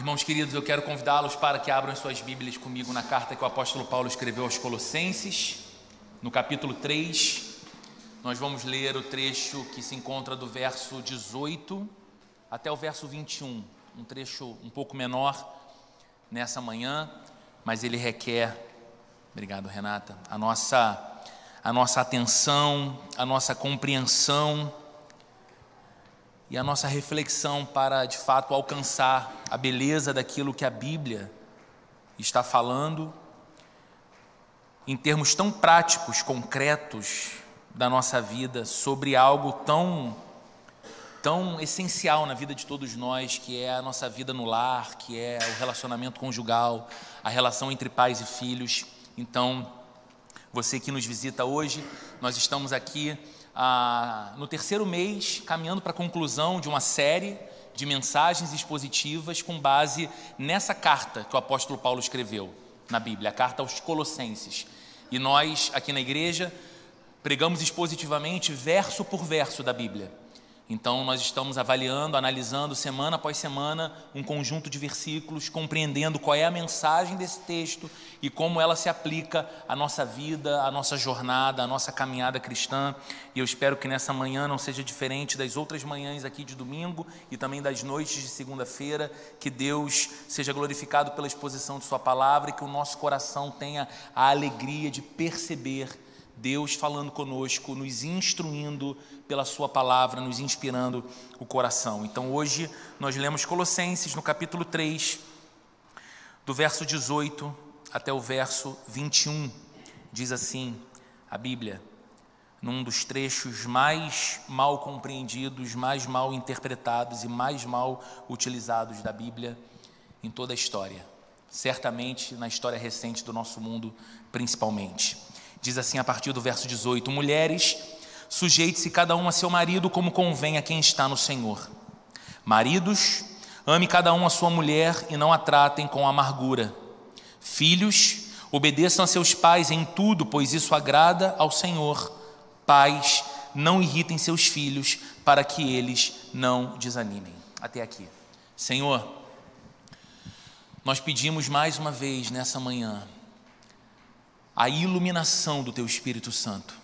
Irmãos queridos, eu quero convidá-los para que abram suas Bíblias comigo na carta que o apóstolo Paulo escreveu aos Colossenses, no capítulo 3. Nós vamos ler o trecho que se encontra do verso 18 até o verso 21, um trecho um pouco menor nessa manhã, mas ele requer, obrigado Renata, a nossa a nossa atenção, a nossa compreensão e a nossa reflexão para de fato alcançar a beleza daquilo que a Bíblia está falando em termos tão práticos, concretos da nossa vida sobre algo tão tão essencial na vida de todos nós, que é a nossa vida no lar, que é o relacionamento conjugal, a relação entre pais e filhos. Então, você que nos visita hoje, nós estamos aqui ah, no terceiro mês, caminhando para a conclusão de uma série de mensagens expositivas com base nessa carta que o apóstolo Paulo escreveu na Bíblia, a carta aos Colossenses. E nós, aqui na igreja, pregamos expositivamente verso por verso da Bíblia. Então, nós estamos avaliando, analisando semana após semana um conjunto de versículos, compreendendo qual é a mensagem desse texto e como ela se aplica à nossa vida, à nossa jornada, à nossa caminhada cristã. E eu espero que nessa manhã não seja diferente das outras manhãs aqui de domingo e também das noites de segunda-feira. Que Deus seja glorificado pela exposição de Sua palavra e que o nosso coração tenha a alegria de perceber Deus falando conosco, nos instruindo pela Sua palavra, nos inspirando o coração. Então hoje nós lemos Colossenses no capítulo 3, do verso 18 até o verso 21. Diz assim a Bíblia, num dos trechos mais mal compreendidos, mais mal interpretados e mais mal utilizados da Bíblia em toda a história. Certamente na história recente do nosso mundo, principalmente. Diz assim a partir do verso 18: Mulheres, sujeite-se cada um a seu marido como convém a quem está no Senhor. Maridos, ame cada um a sua mulher e não a tratem com amargura. Filhos, obedeçam a seus pais em tudo, pois isso agrada ao Senhor. Pais, não irritem seus filhos, para que eles não desanimem. Até aqui. Senhor, nós pedimos mais uma vez nessa manhã a iluminação do Teu Espírito Santo,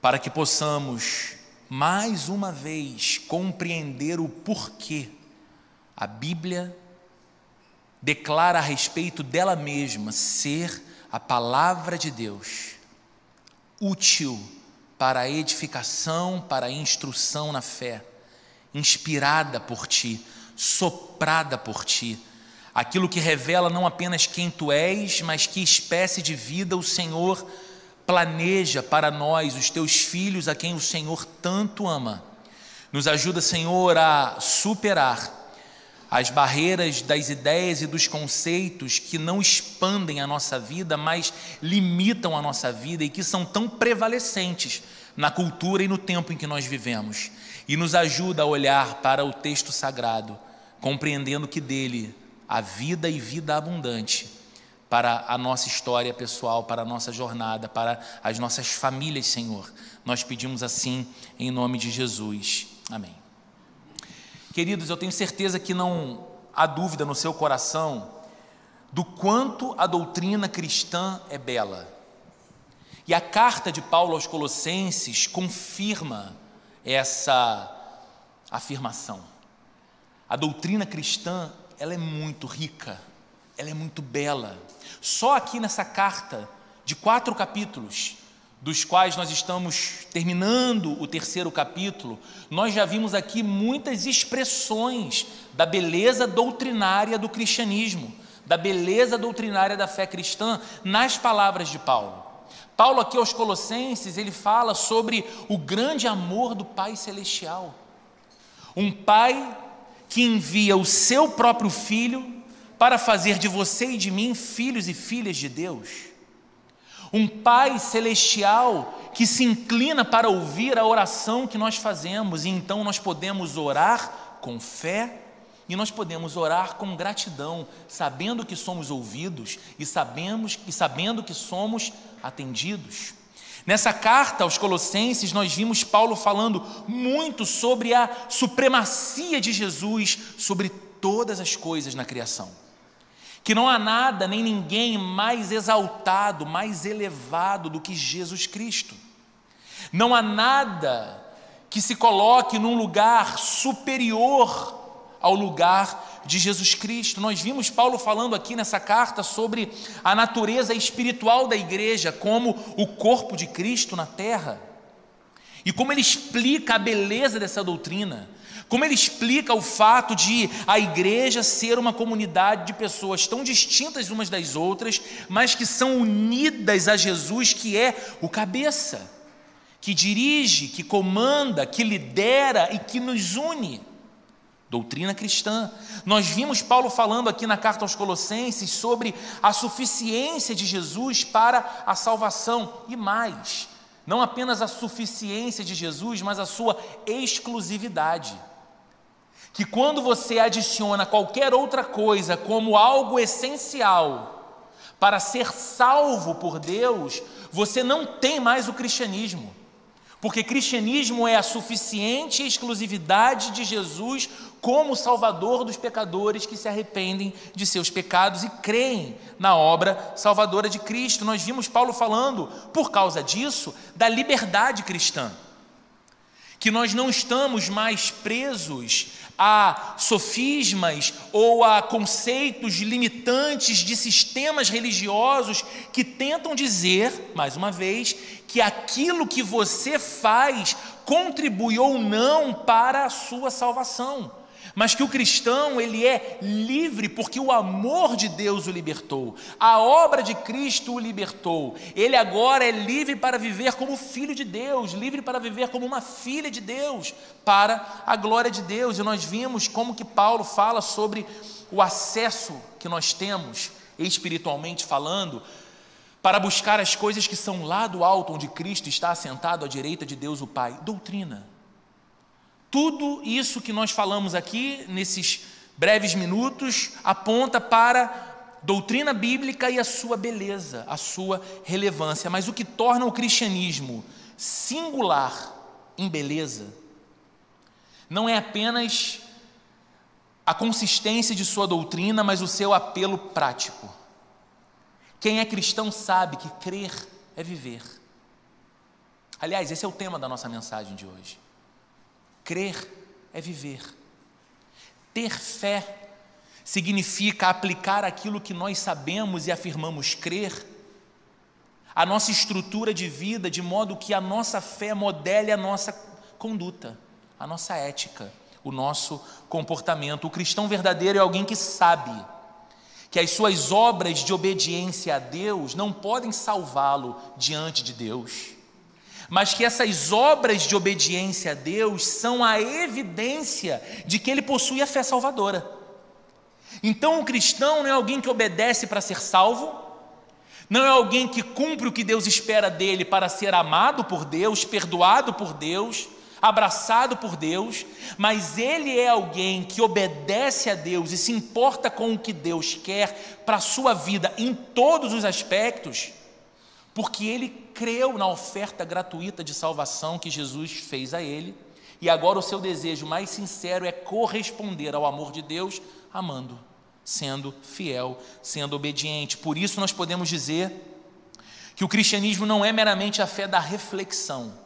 para que possamos mais uma vez compreender o porquê a Bíblia declara a respeito dela mesma ser a palavra de Deus, útil para a edificação, para a instrução na fé, inspirada por Ti, soprada por Ti. Aquilo que revela não apenas quem tu és, mas que espécie de vida o Senhor planeja para nós, os teus filhos, a quem o Senhor tanto ama. Nos ajuda, Senhor, a superar as barreiras das ideias e dos conceitos que não expandem a nossa vida, mas limitam a nossa vida e que são tão prevalecentes na cultura e no tempo em que nós vivemos. E nos ajuda a olhar para o texto sagrado, compreendendo que dele a vida e vida abundante para a nossa história pessoal, para a nossa jornada, para as nossas famílias, Senhor. Nós pedimos assim em nome de Jesus. Amém. Queridos, eu tenho certeza que não há dúvida no seu coração do quanto a doutrina cristã é bela. E a carta de Paulo aos Colossenses confirma essa afirmação. A doutrina cristã ela é muito rica, ela é muito bela. Só aqui nessa carta, de quatro capítulos, dos quais nós estamos terminando o terceiro capítulo, nós já vimos aqui muitas expressões da beleza doutrinária do cristianismo, da beleza doutrinária da fé cristã nas palavras de Paulo. Paulo aqui aos Colossenses, ele fala sobre o grande amor do Pai celestial. Um pai que envia o seu próprio filho para fazer de você e de mim filhos e filhas de Deus. Um Pai celestial que se inclina para ouvir a oração que nós fazemos, e então nós podemos orar com fé e nós podemos orar com gratidão, sabendo que somos ouvidos e sabemos e sabendo que somos atendidos. Nessa carta aos Colossenses, nós vimos Paulo falando muito sobre a supremacia de Jesus sobre todas as coisas na criação. Que não há nada nem ninguém mais exaltado, mais elevado do que Jesus Cristo. Não há nada que se coloque num lugar superior ao lugar de Jesus Cristo. Nós vimos Paulo falando aqui nessa carta sobre a natureza espiritual da igreja como o corpo de Cristo na terra. E como ele explica a beleza dessa doutrina, como ele explica o fato de a igreja ser uma comunidade de pessoas tão distintas umas das outras, mas que são unidas a Jesus, que é o cabeça, que dirige, que comanda, que lidera e que nos une. Doutrina cristã. Nós vimos Paulo falando aqui na carta aos Colossenses sobre a suficiência de Jesus para a salvação e mais, não apenas a suficiência de Jesus, mas a sua exclusividade. Que quando você adiciona qualquer outra coisa como algo essencial para ser salvo por Deus, você não tem mais o cristianismo. Porque cristianismo é a suficiente exclusividade de Jesus como Salvador dos pecadores que se arrependem de seus pecados e creem na obra salvadora de Cristo. Nós vimos Paulo falando, por causa disso, da liberdade cristã. Que nós não estamos mais presos a sofismas ou a conceitos limitantes de sistemas religiosos que tentam dizer, mais uma vez, que aquilo que você faz contribui ou não para a sua salvação mas que o cristão ele é livre porque o amor de Deus o libertou, a obra de Cristo o libertou. Ele agora é livre para viver como filho de Deus, livre para viver como uma filha de Deus, para a glória de Deus. E nós vimos como que Paulo fala sobre o acesso que nós temos espiritualmente falando para buscar as coisas que são lá do alto onde Cristo está assentado à direita de Deus o Pai. Doutrina tudo isso que nós falamos aqui, nesses breves minutos, aponta para doutrina bíblica e a sua beleza, a sua relevância. Mas o que torna o cristianismo singular em beleza não é apenas a consistência de sua doutrina, mas o seu apelo prático. Quem é cristão sabe que crer é viver. Aliás, esse é o tema da nossa mensagem de hoje. Crer é viver. Ter fé significa aplicar aquilo que nós sabemos e afirmamos crer, a nossa estrutura de vida, de modo que a nossa fé modele a nossa conduta, a nossa ética, o nosso comportamento. O cristão verdadeiro é alguém que sabe que as suas obras de obediência a Deus não podem salvá-lo diante de Deus mas que essas obras de obediência a Deus são a evidência de que ele possui a fé salvadora. Então, o cristão não é alguém que obedece para ser salvo, não é alguém que cumpre o que Deus espera dele para ser amado por Deus, perdoado por Deus, abraçado por Deus, mas ele é alguém que obedece a Deus e se importa com o que Deus quer para a sua vida em todos os aspectos, porque ele creu na oferta gratuita de salvação que Jesus fez a ele, e agora o seu desejo mais sincero é corresponder ao amor de Deus, amando, sendo fiel, sendo obediente. Por isso nós podemos dizer que o cristianismo não é meramente a fé da reflexão.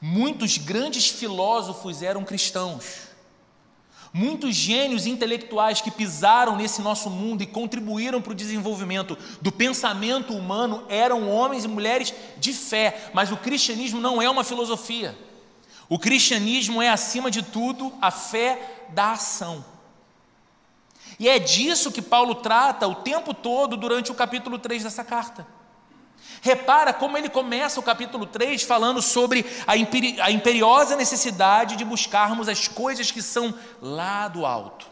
Muitos grandes filósofos eram cristãos Muitos gênios intelectuais que pisaram nesse nosso mundo e contribuíram para o desenvolvimento do pensamento humano eram homens e mulheres de fé, mas o cristianismo não é uma filosofia. O cristianismo é, acima de tudo, a fé da ação. E é disso que Paulo trata o tempo todo durante o capítulo 3 dessa carta. Repara como ele começa o capítulo 3 falando sobre a, imperi a imperiosa necessidade de buscarmos as coisas que são lá do alto.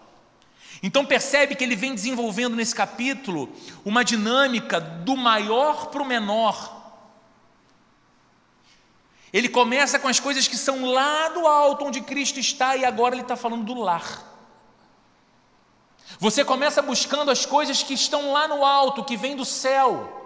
Então percebe que ele vem desenvolvendo nesse capítulo uma dinâmica do maior para o menor. Ele começa com as coisas que são lá do alto, onde Cristo está, e agora ele está falando do lar. Você começa buscando as coisas que estão lá no alto, que vêm do céu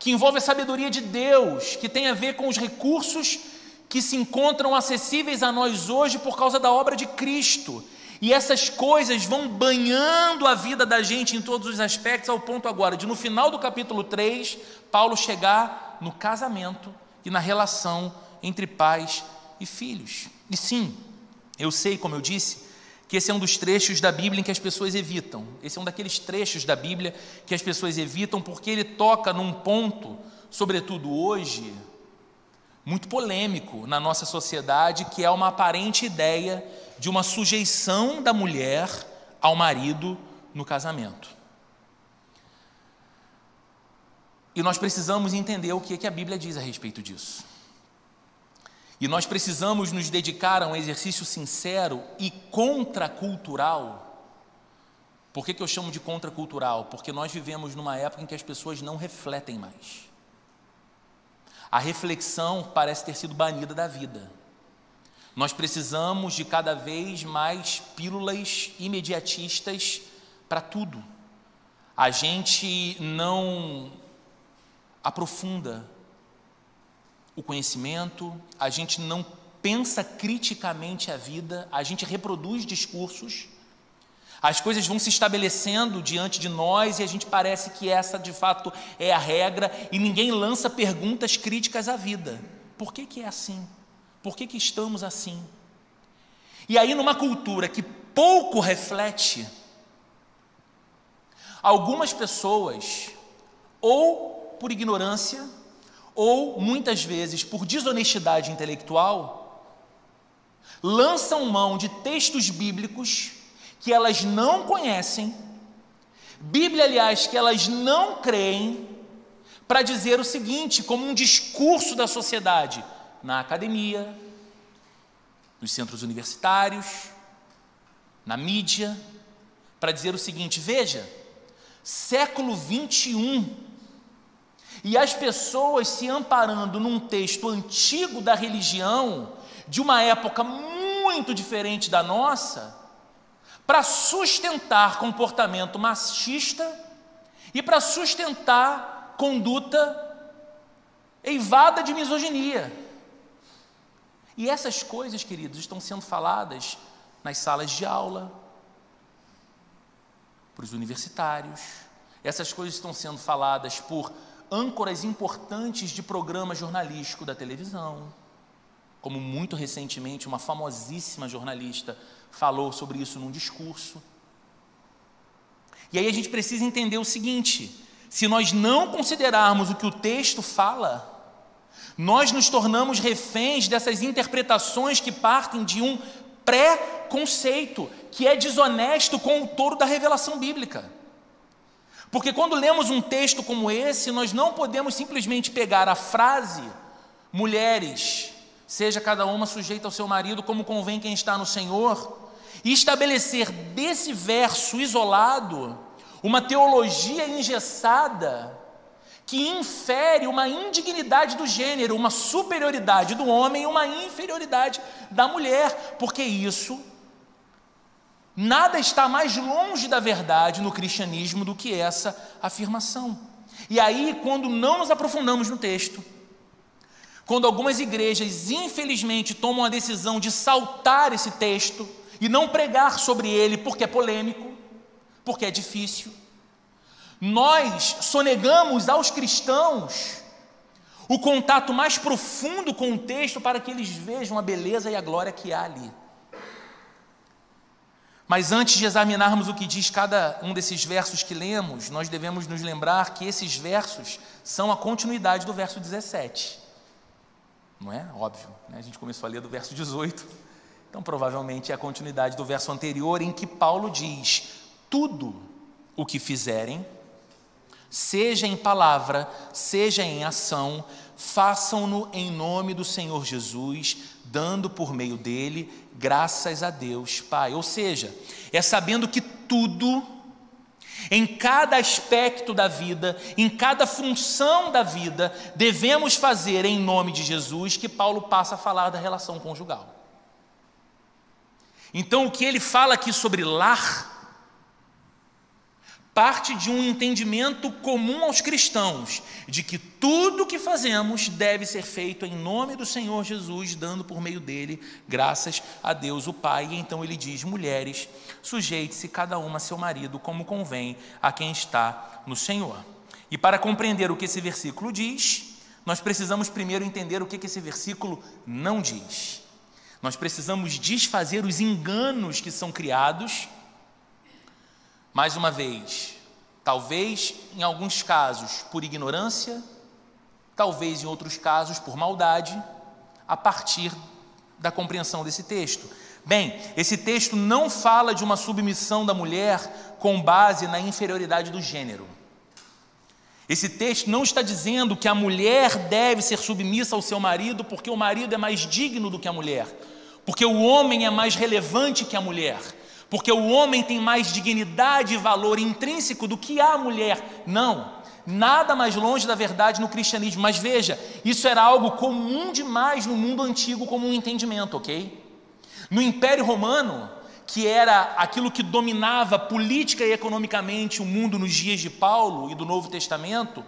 que envolve a sabedoria de Deus, que tem a ver com os recursos que se encontram acessíveis a nós hoje por causa da obra de Cristo. E essas coisas vão banhando a vida da gente em todos os aspectos, ao ponto agora de, no final do capítulo 3, Paulo chegar no casamento e na relação entre pais e filhos. E sim, eu sei, como eu disse, que esse é um dos trechos da Bíblia em que as pessoas evitam. Esse é um daqueles trechos da Bíblia que as pessoas evitam porque ele toca num ponto, sobretudo hoje, muito polêmico na nossa sociedade, que é uma aparente ideia de uma sujeição da mulher ao marido no casamento. E nós precisamos entender o que, é que a Bíblia diz a respeito disso. E nós precisamos nos dedicar a um exercício sincero e contracultural. Por que, que eu chamo de contracultural? Porque nós vivemos numa época em que as pessoas não refletem mais. A reflexão parece ter sido banida da vida. Nós precisamos de cada vez mais pílulas imediatistas para tudo. A gente não aprofunda o conhecimento, a gente não pensa criticamente a vida, a gente reproduz discursos, as coisas vão se estabelecendo diante de nós e a gente parece que essa de fato é a regra e ninguém lança perguntas críticas à vida. Por que, que é assim? Por que, que estamos assim? E aí, numa cultura que pouco reflete, algumas pessoas, ou por ignorância, ou muitas vezes por desonestidade intelectual, lançam mão de textos bíblicos que elas não conhecem, Bíblia, aliás, que elas não creem, para dizer o seguinte, como um discurso da sociedade, na academia, nos centros universitários, na mídia, para dizer o seguinte: veja, século 21, e as pessoas se amparando num texto antigo da religião, de uma época muito diferente da nossa, para sustentar comportamento machista e para sustentar conduta eivada de misoginia. E essas coisas, queridos, estão sendo faladas nas salas de aula, para os universitários, essas coisas estão sendo faladas por âncoras importantes de programa jornalístico da televisão, como muito recentemente uma famosíssima jornalista falou sobre isso num discurso. E aí a gente precisa entender o seguinte: se nós não considerarmos o que o texto fala, nós nos tornamos reféns dessas interpretações que partem de um pré-conceito, que é desonesto com o touro da revelação bíblica. Porque quando lemos um texto como esse, nós não podemos simplesmente pegar a frase, mulheres, seja cada uma sujeita ao seu marido, como convém quem está no Senhor, e estabelecer desse verso isolado uma teologia engessada que infere uma indignidade do gênero, uma superioridade do homem e uma inferioridade da mulher, porque isso Nada está mais longe da verdade no cristianismo do que essa afirmação. E aí, quando não nos aprofundamos no texto, quando algumas igrejas, infelizmente, tomam a decisão de saltar esse texto e não pregar sobre ele porque é polêmico, porque é difícil, nós sonegamos aos cristãos o contato mais profundo com o texto para que eles vejam a beleza e a glória que há ali. Mas antes de examinarmos o que diz cada um desses versos que lemos, nós devemos nos lembrar que esses versos são a continuidade do verso 17. Não é? Óbvio, né? a gente começou a ler do verso 18, então provavelmente é a continuidade do verso anterior, em que Paulo diz: Tudo o que fizerem, seja em palavra, seja em ação, façam-no em nome do Senhor Jesus, dando por meio dele graças a Deus, Pai. Ou seja, é sabendo que tudo, em cada aspecto da vida, em cada função da vida, devemos fazer em nome de Jesus, que Paulo passa a falar da relação conjugal. Então, o que ele fala aqui sobre lar, parte de um entendimento comum aos cristãos, de que tudo o que fazemos deve ser feito em nome do Senhor Jesus, dando por meio dele graças a Deus o Pai. E então ele diz: mulheres, sujeite-se cada uma a seu marido, como convém a quem está no Senhor. E para compreender o que esse versículo diz, nós precisamos primeiro entender o que esse versículo não diz. Nós precisamos desfazer os enganos que são criados mais uma vez, talvez em alguns casos por ignorância, talvez em outros casos por maldade, a partir da compreensão desse texto. Bem, esse texto não fala de uma submissão da mulher com base na inferioridade do gênero. Esse texto não está dizendo que a mulher deve ser submissa ao seu marido porque o marido é mais digno do que a mulher, porque o homem é mais relevante que a mulher porque o homem tem mais dignidade e valor intrínseco do que a mulher. Não, nada mais longe da verdade no cristianismo. Mas veja, isso era algo comum demais no mundo antigo como um entendimento, ok? No Império Romano, que era aquilo que dominava política e economicamente o mundo nos dias de Paulo e do Novo Testamento,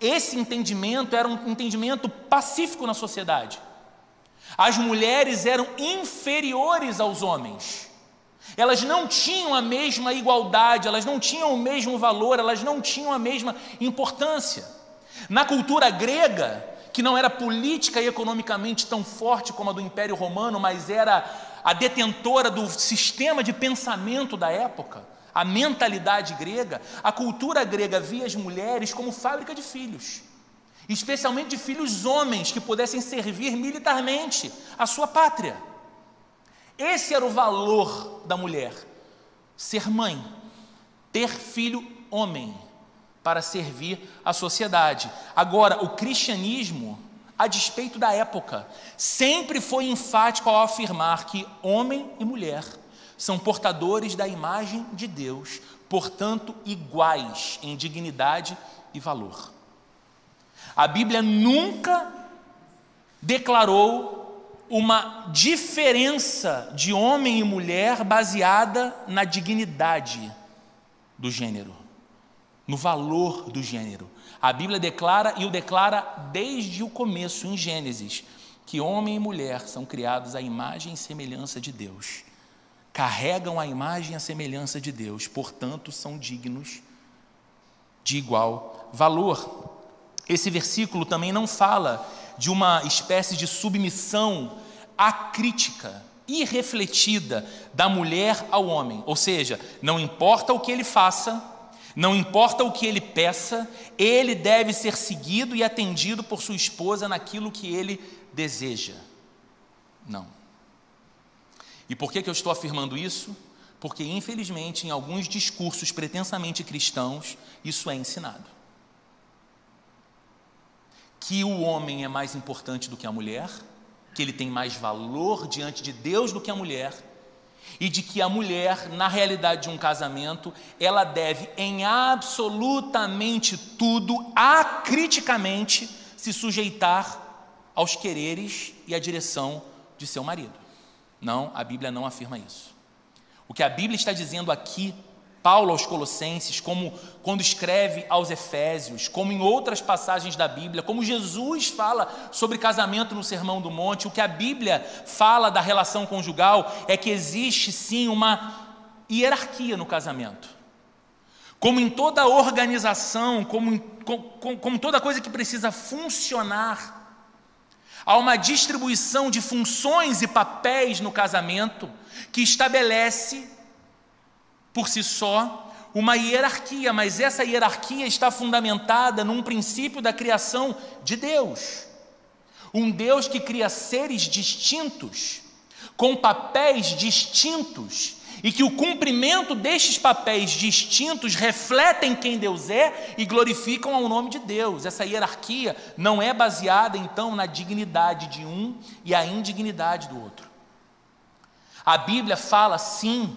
esse entendimento era um entendimento pacífico na sociedade. As mulheres eram inferiores aos homens. Elas não tinham a mesma igualdade, elas não tinham o mesmo valor, elas não tinham a mesma importância. Na cultura grega, que não era política e economicamente tão forte como a do Império Romano, mas era a detentora do sistema de pensamento da época, a mentalidade grega, a cultura grega via as mulheres como fábrica de filhos, especialmente de filhos homens que pudessem servir militarmente a sua pátria. Esse era o valor da mulher: ser mãe, ter filho homem, para servir a sociedade. Agora, o cristianismo, a despeito da época, sempre foi enfático ao afirmar que homem e mulher são portadores da imagem de Deus, portanto, iguais em dignidade e valor. A Bíblia nunca declarou uma diferença de homem e mulher baseada na dignidade do gênero, no valor do gênero. A Bíblia declara, e o declara desde o começo, em Gênesis, que homem e mulher são criados à imagem e semelhança de Deus. Carregam a imagem e a semelhança de Deus, portanto, são dignos de igual valor. Esse versículo também não fala de uma espécie de submissão acrítica, irrefletida da mulher ao homem. Ou seja, não importa o que ele faça, não importa o que ele peça, ele deve ser seguido e atendido por sua esposa naquilo que ele deseja. Não. E por que, que eu estou afirmando isso? Porque, infelizmente, em alguns discursos pretensamente cristãos, isso é ensinado que o homem é mais importante do que a mulher, que ele tem mais valor diante de Deus do que a mulher, e de que a mulher, na realidade de um casamento, ela deve em absolutamente tudo, acriticamente, se sujeitar aos quereres e à direção de seu marido. Não, a Bíblia não afirma isso. O que a Bíblia está dizendo aqui Paulo aos Colossenses, como quando escreve aos Efésios, como em outras passagens da Bíblia, como Jesus fala sobre casamento no Sermão do Monte, o que a Bíblia fala da relação conjugal é que existe sim uma hierarquia no casamento. Como em toda organização, como, em, como, como toda coisa que precisa funcionar, há uma distribuição de funções e papéis no casamento que estabelece por si só uma hierarquia, mas essa hierarquia está fundamentada num princípio da criação de Deus. Um Deus que cria seres distintos, com papéis distintos, e que o cumprimento destes papéis distintos refletem quem Deus é e glorificam ao nome de Deus. Essa hierarquia não é baseada então na dignidade de um e a indignidade do outro. A Bíblia fala sim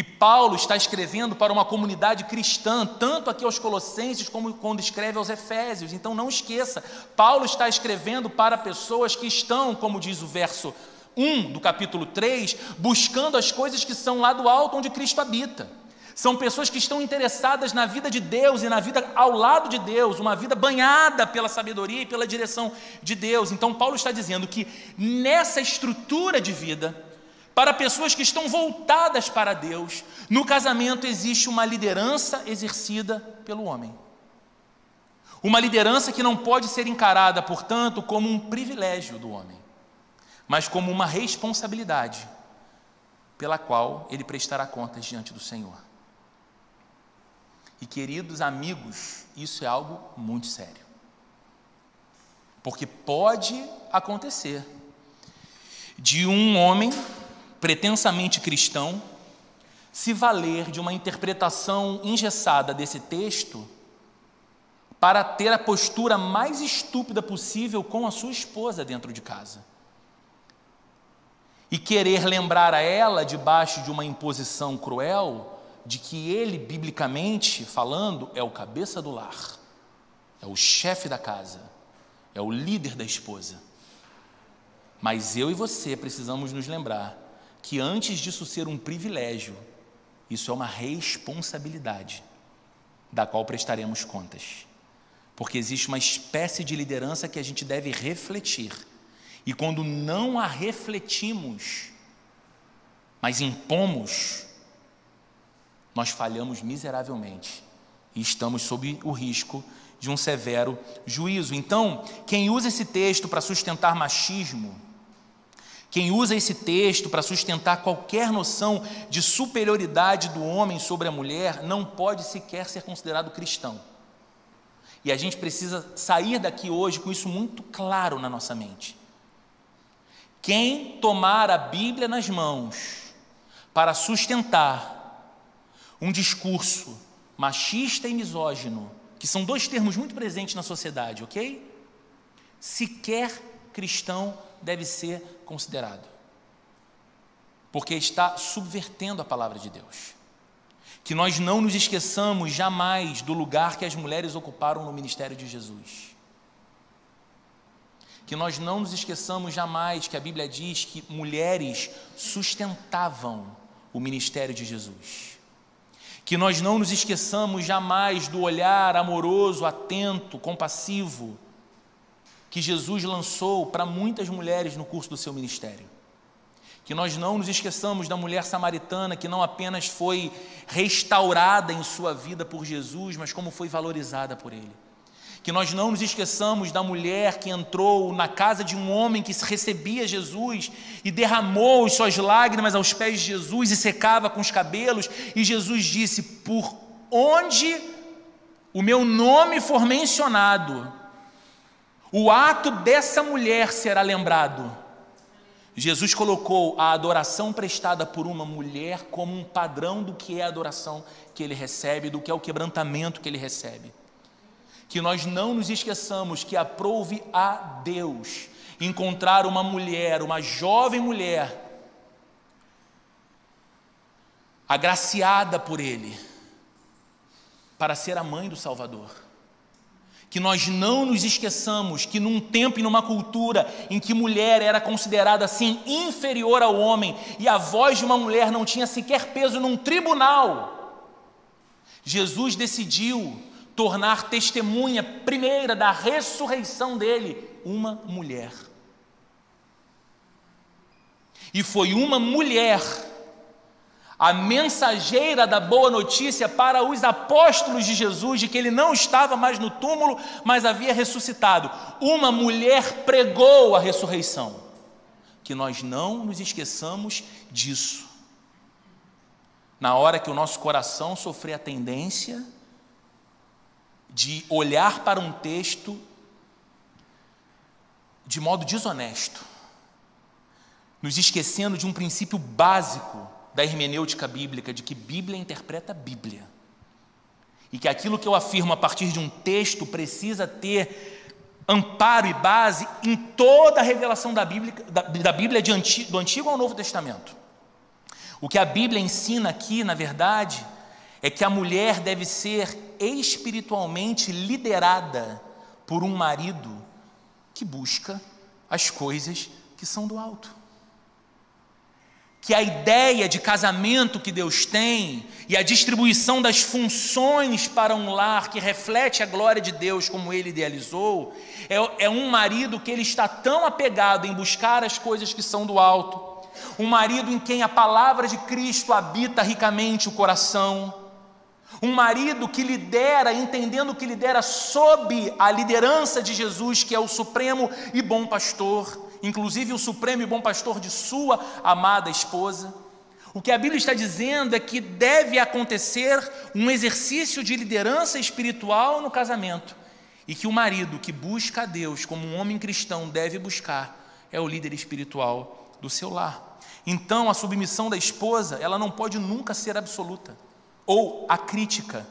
e Paulo está escrevendo para uma comunidade cristã, tanto aqui aos Colossenses como quando escreve aos Efésios. Então não esqueça, Paulo está escrevendo para pessoas que estão, como diz o verso 1 do capítulo 3, buscando as coisas que são lá do alto onde Cristo habita. São pessoas que estão interessadas na vida de Deus e na vida ao lado de Deus, uma vida banhada pela sabedoria e pela direção de Deus. Então, Paulo está dizendo que nessa estrutura de vida, para pessoas que estão voltadas para Deus, no casamento existe uma liderança exercida pelo homem. Uma liderança que não pode ser encarada, portanto, como um privilégio do homem, mas como uma responsabilidade pela qual ele prestará contas diante do Senhor. E queridos amigos, isso é algo muito sério. Porque pode acontecer de um homem pretensamente cristão se valer de uma interpretação engessada desse texto para ter a postura mais estúpida possível com a sua esposa dentro de casa. E querer lembrar a ela, debaixo de uma imposição cruel, de que ele, biblicamente falando, é o cabeça do lar, é o chefe da casa, é o líder da esposa. Mas eu e você precisamos nos lembrar que antes disso ser um privilégio, isso é uma responsabilidade, da qual prestaremos contas porque existe uma espécie de liderança que a gente deve refletir. E quando não a refletimos, mas impomos, nós falhamos miseravelmente e estamos sob o risco de um severo juízo. Então, quem usa esse texto para sustentar machismo, quem usa esse texto para sustentar qualquer noção de superioridade do homem sobre a mulher, não pode sequer ser considerado cristão. E a gente precisa sair daqui hoje com isso muito claro na nossa mente. Quem tomar a Bíblia nas mãos para sustentar um discurso machista e misógino, que são dois termos muito presentes na sociedade, ok? Sequer cristão deve ser considerado, porque está subvertendo a palavra de Deus que nós não nos esqueçamos jamais do lugar que as mulheres ocuparam no ministério de Jesus. Que nós não nos esqueçamos jamais que a Bíblia diz que mulheres sustentavam o ministério de Jesus. Que nós não nos esqueçamos jamais do olhar amoroso, atento, compassivo que Jesus lançou para muitas mulheres no curso do seu ministério que nós não nos esqueçamos da mulher samaritana que não apenas foi restaurada em sua vida por Jesus, mas como foi valorizada por Ele. Que nós não nos esqueçamos da mulher que entrou na casa de um homem que recebia Jesus e derramou suas lágrimas aos pés de Jesus e secava com os cabelos, e Jesus disse: Por onde o meu nome for mencionado, o ato dessa mulher será lembrado Jesus colocou a adoração prestada por uma mulher como um padrão do que é a adoração que ele recebe, do que é o quebrantamento que ele recebe. Que nós não nos esqueçamos que aprove a Deus encontrar uma mulher, uma jovem mulher, agraciada por Ele, para ser a mãe do Salvador que nós não nos esqueçamos que num tempo e numa cultura em que mulher era considerada assim inferior ao homem e a voz de uma mulher não tinha sequer peso num tribunal, Jesus decidiu tornar testemunha primeira da ressurreição dele uma mulher. E foi uma mulher a mensageira da boa notícia para os apóstolos de Jesus de que ele não estava mais no túmulo, mas havia ressuscitado. Uma mulher pregou a ressurreição. Que nós não nos esqueçamos disso. Na hora que o nosso coração sofrer a tendência de olhar para um texto de modo desonesto, nos esquecendo de um princípio básico da hermenêutica bíblica, de que Bíblia interpreta Bíblia. E que aquilo que eu afirmo a partir de um texto precisa ter amparo e base em toda a revelação da Bíblia, da, da Bíblia de, do Antigo ao Novo Testamento. O que a Bíblia ensina aqui, na verdade, é que a mulher deve ser espiritualmente liderada por um marido que busca as coisas que são do alto que a ideia de casamento que Deus tem e a distribuição das funções para um lar que reflete a glória de Deus como ele idealizou, é, é um marido que ele está tão apegado em buscar as coisas que são do alto, um marido em quem a palavra de Cristo habita ricamente o coração, um marido que lidera, entendendo que lidera sob a liderança de Jesus, que é o supremo e bom pastor, inclusive o supremo e bom pastor de sua amada esposa. O que a Bíblia está dizendo é que deve acontecer um exercício de liderança espiritual no casamento e que o marido que busca a Deus como um homem cristão deve buscar é o líder espiritual do seu lar. Então, a submissão da esposa, ela não pode nunca ser absoluta ou a crítica.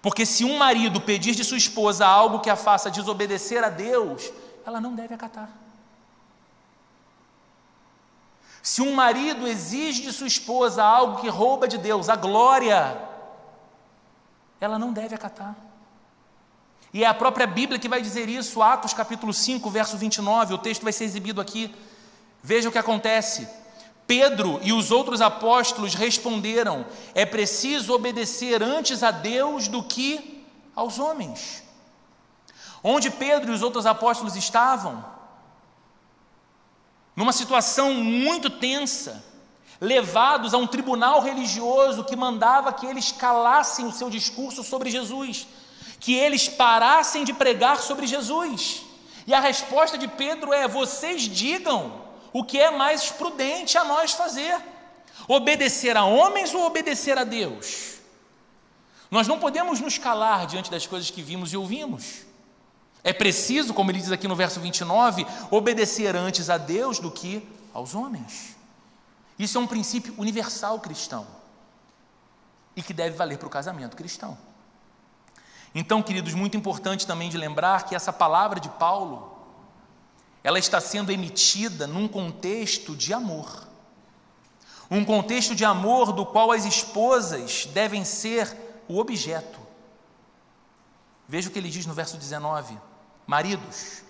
Porque se um marido pedir de sua esposa algo que a faça desobedecer a Deus, ela não deve acatar. Se um marido exige de sua esposa algo que rouba de Deus, a glória, ela não deve acatar. E é a própria Bíblia que vai dizer isso, Atos capítulo 5, verso 29, o texto vai ser exibido aqui. Veja o que acontece. Pedro e os outros apóstolos responderam: é preciso obedecer antes a Deus do que aos homens. Onde Pedro e os outros apóstolos estavam? Numa situação muito tensa, levados a um tribunal religioso que mandava que eles calassem o seu discurso sobre Jesus, que eles parassem de pregar sobre Jesus. E a resposta de Pedro é: vocês digam o que é mais prudente a nós fazer: obedecer a homens ou obedecer a Deus? Nós não podemos nos calar diante das coisas que vimos e ouvimos. É preciso, como ele diz aqui no verso 29, obedecer antes a Deus do que aos homens. Isso é um princípio universal cristão e que deve valer para o casamento cristão. Então, queridos, muito importante também de lembrar que essa palavra de Paulo ela está sendo emitida num contexto de amor. Um contexto de amor do qual as esposas devem ser o objeto. Veja o que ele diz no verso 19: Maridos,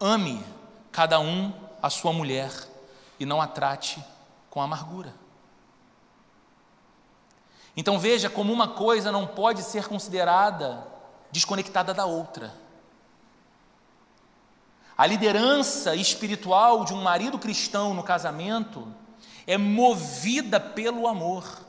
ame cada um a sua mulher e não a trate com amargura. Então veja como uma coisa não pode ser considerada desconectada da outra. A liderança espiritual de um marido cristão no casamento é movida pelo amor.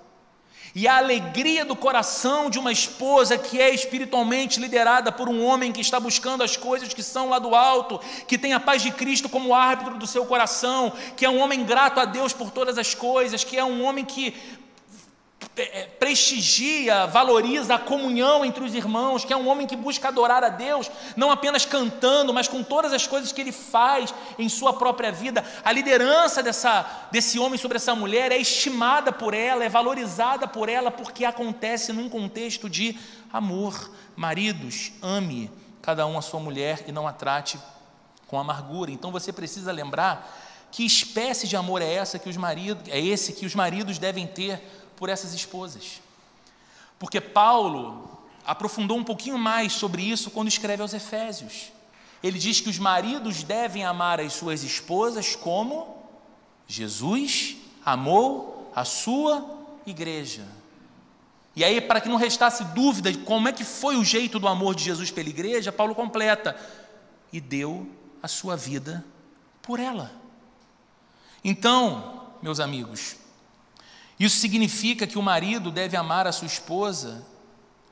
E a alegria do coração de uma esposa que é espiritualmente liderada por um homem que está buscando as coisas que são lá do alto, que tem a paz de Cristo como árbitro do seu coração, que é um homem grato a Deus por todas as coisas, que é um homem que prestigia, valoriza a comunhão entre os irmãos, que é um homem que busca adorar a Deus, não apenas cantando, mas com todas as coisas que ele faz em sua própria vida. A liderança dessa, desse homem sobre essa mulher é estimada por ela, é valorizada por ela, porque acontece num contexto de amor. Maridos, ame cada um a sua mulher e não a trate com amargura. Então você precisa lembrar que espécie de amor é essa que os maridos, é esse que os maridos devem ter por essas esposas. Porque Paulo aprofundou um pouquinho mais sobre isso quando escreve aos Efésios. Ele diz que os maridos devem amar as suas esposas como Jesus amou a sua igreja. E aí, para que não restasse dúvida de como é que foi o jeito do amor de Jesus pela igreja, Paulo completa: e deu a sua vida por ela. Então, meus amigos, isso significa que o marido deve amar a sua esposa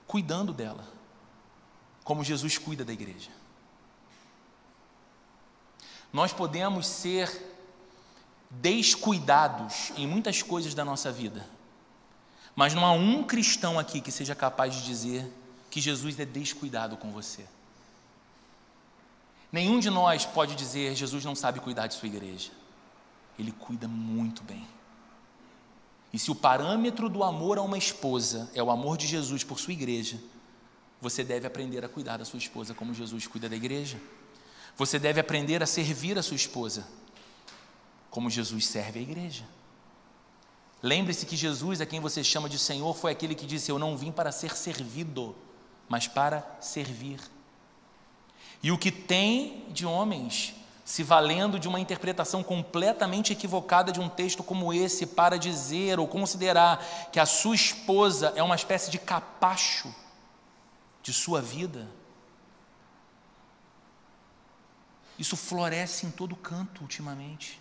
cuidando dela, como Jesus cuida da igreja. Nós podemos ser descuidados em muitas coisas da nossa vida, mas não há um cristão aqui que seja capaz de dizer que Jesus é descuidado com você. Nenhum de nós pode dizer Jesus não sabe cuidar de sua igreja. Ele cuida muito bem. E se o parâmetro do amor a uma esposa é o amor de Jesus por sua igreja, você deve aprender a cuidar da sua esposa como Jesus cuida da igreja. Você deve aprender a servir a sua esposa como Jesus serve a igreja. Lembre-se que Jesus, a quem você chama de Senhor, foi aquele que disse: Eu não vim para ser servido, mas para servir. E o que tem de homens se valendo de uma interpretação completamente equivocada de um texto como esse para dizer ou considerar que a sua esposa é uma espécie de capacho de sua vida. Isso floresce em todo canto ultimamente.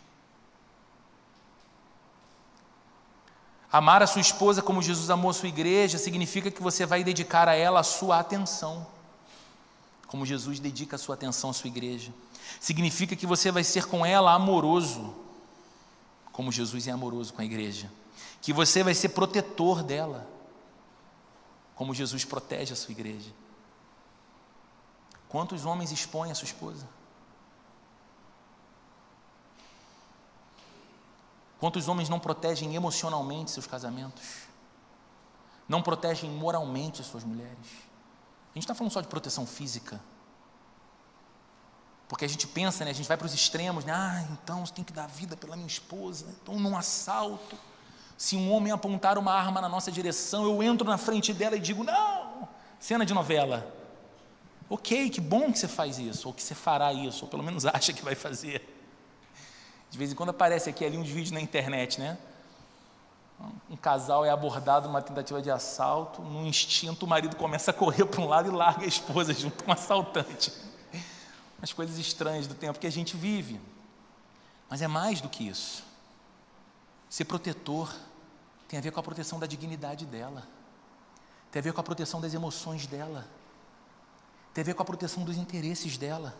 Amar a sua esposa como Jesus amou a sua igreja significa que você vai dedicar a ela a sua atenção, como Jesus dedica a sua atenção à sua igreja. Significa que você vai ser com ela amoroso, como Jesus é amoroso com a igreja. Que você vai ser protetor dela, como Jesus protege a sua igreja. Quantos homens expõem a sua esposa? Quantos homens não protegem emocionalmente seus casamentos? Não protegem moralmente as suas mulheres? A gente está falando só de proteção física. Porque a gente pensa, né, a gente vai para os extremos, né, ah, então você tem que dar vida pela minha esposa, então num assalto, se um homem apontar uma arma na nossa direção, eu entro na frente dela e digo, não, cena de novela. Ok, que bom que você faz isso, ou que você fará isso, ou pelo menos acha que vai fazer. De vez em quando aparece aqui ali uns vídeos na internet, né? Um casal é abordado numa tentativa de assalto, num instinto o marido começa a correr para um lado e larga a esposa junto com o assaltante. As coisas estranhas do tempo que a gente vive. Mas é mais do que isso. Ser protetor tem a ver com a proteção da dignidade dela, tem a ver com a proteção das emoções dela, tem a ver com a proteção dos interesses dela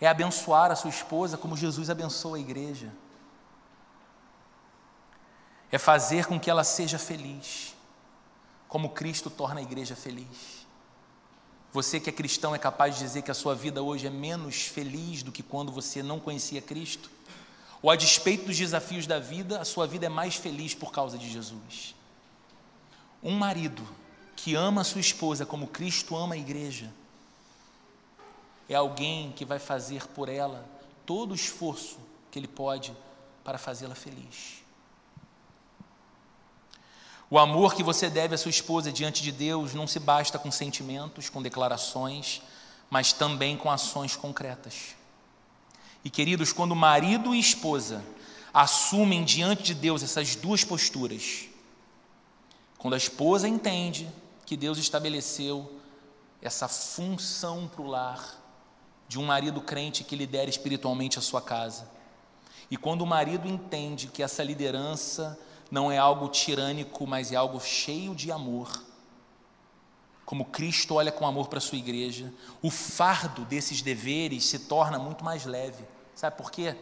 é abençoar a sua esposa como Jesus abençoa a igreja. É fazer com que ela seja feliz, como Cristo torna a igreja feliz. Você que é cristão é capaz de dizer que a sua vida hoje é menos feliz do que quando você não conhecia Cristo? Ou a despeito dos desafios da vida, a sua vida é mais feliz por causa de Jesus? Um marido que ama a sua esposa como Cristo ama a igreja, é alguém que vai fazer por ela todo o esforço que ele pode para fazê-la feliz. O amor que você deve à sua esposa diante de Deus não se basta com sentimentos, com declarações, mas também com ações concretas. E queridos, quando marido e esposa assumem diante de Deus essas duas posturas, quando a esposa entende que Deus estabeleceu essa função para o lar, de um marido crente que lidera espiritualmente a sua casa. E quando o marido entende que essa liderança não é algo tirânico, mas é algo cheio de amor, como Cristo olha com amor para a sua igreja, o fardo desses deveres se torna muito mais leve. Sabe por quê?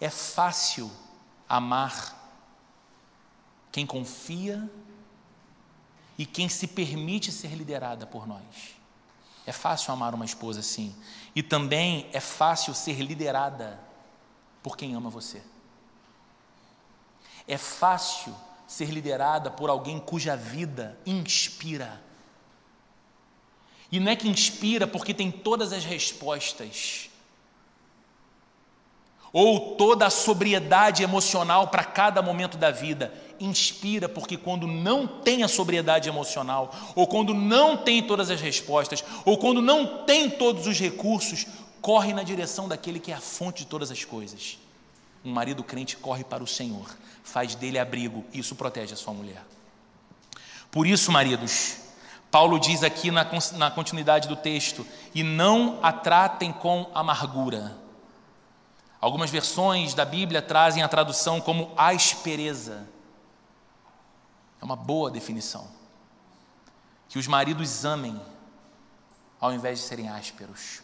É fácil amar quem confia e quem se permite ser liderada por nós. É fácil amar uma esposa assim. E também é fácil ser liderada por quem ama você. É fácil ser liderada por alguém cuja vida inspira. E não é que inspira porque tem todas as respostas, ou toda a sobriedade emocional para cada momento da vida inspira, porque quando não tem a sobriedade emocional, ou quando não tem todas as respostas, ou quando não tem todos os recursos, corre na direção daquele que é a fonte de todas as coisas. Um marido crente corre para o Senhor, faz dele abrigo, e isso protege a sua mulher. Por isso, maridos, Paulo diz aqui na, na continuidade do texto: e não a tratem com amargura. Algumas versões da Bíblia trazem a tradução como aspereza. É uma boa definição. Que os maridos amem, ao invés de serem ásperos.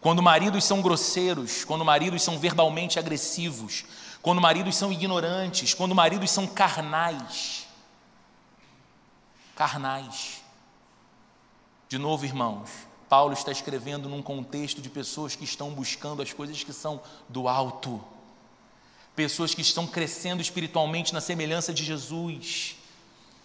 Quando maridos são grosseiros, quando maridos são verbalmente agressivos, quando maridos são ignorantes, quando maridos são carnais. Carnais. De novo, irmãos, Paulo está escrevendo num contexto de pessoas que estão buscando as coisas que são do alto, pessoas que estão crescendo espiritualmente na semelhança de Jesus,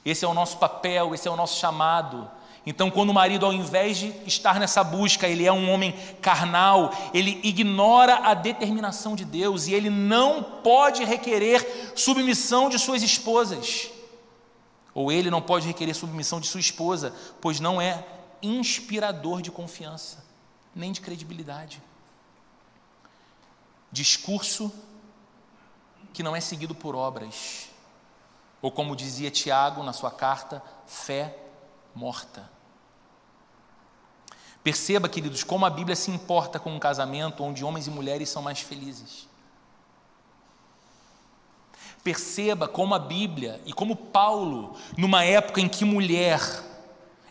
esse é o nosso papel, esse é o nosso chamado. Então, quando o marido, ao invés de estar nessa busca, ele é um homem carnal, ele ignora a determinação de Deus e ele não pode requerer submissão de suas esposas. Ou ele não pode requerer submissão de sua esposa, pois não é inspirador de confiança, nem de credibilidade. discurso que não é seguido por obras, ou como dizia Tiago na sua carta, fé morta. Perceba, queridos, como a Bíblia se importa com um casamento onde homens e mulheres são mais felizes. Perceba como a Bíblia e como Paulo, numa época em que mulher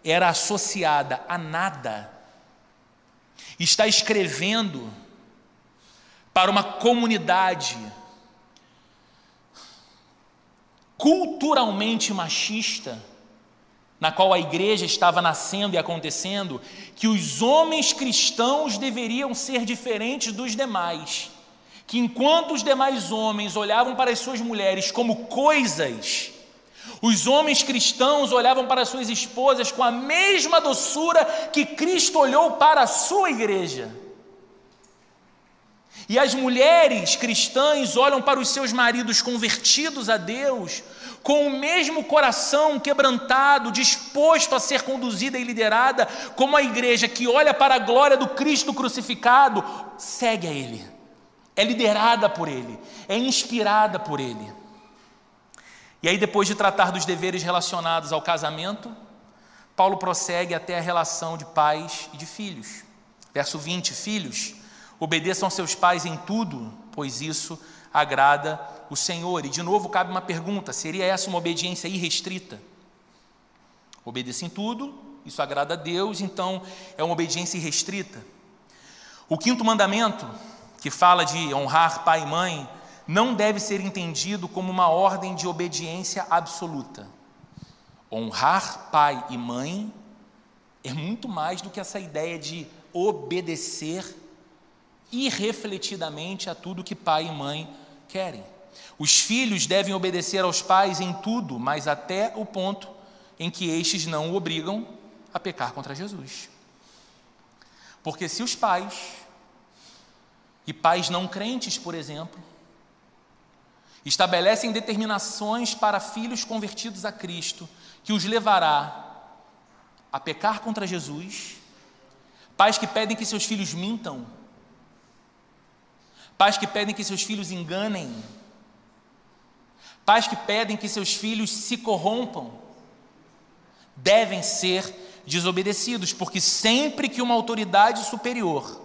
era associada a nada, está escrevendo para uma comunidade culturalmente machista, na qual a igreja estava nascendo e acontecendo, que os homens cristãos deveriam ser diferentes dos demais. Que enquanto os demais homens olhavam para as suas mulheres como coisas, os homens cristãos olhavam para suas esposas com a mesma doçura que Cristo olhou para a sua igreja. E as mulheres cristãs olham para os seus maridos convertidos a Deus com o mesmo coração quebrantado, disposto a ser conduzida e liderada, como a igreja que olha para a glória do Cristo crucificado, segue a Ele, é liderada por Ele, é inspirada por Ele. E aí, depois de tratar dos deveres relacionados ao casamento, Paulo prossegue até a relação de pais e de filhos. Verso 20: Filhos, obedeçam seus pais em tudo, pois isso agrada o Senhor. E de novo cabe uma pergunta: seria essa uma obediência irrestrita? Obedeça em tudo, isso agrada a Deus, então é uma obediência irrestrita. O quinto mandamento, que fala de honrar pai e mãe, não deve ser entendido como uma ordem de obediência absoluta. Honrar pai e mãe é muito mais do que essa ideia de obedecer irrefletidamente a tudo que pai e mãe querem. Os filhos devem obedecer aos pais em tudo, mas até o ponto em que estes não o obrigam a pecar contra Jesus. Porque se os pais, e pais não crentes, por exemplo, estabelecem determinações para filhos convertidos a Cristo, que os levará a pecar contra Jesus, pais que pedem que seus filhos mintam, pais que pedem que seus filhos enganem, Pais que pedem que seus filhos se corrompam devem ser desobedecidos, porque sempre que uma autoridade superior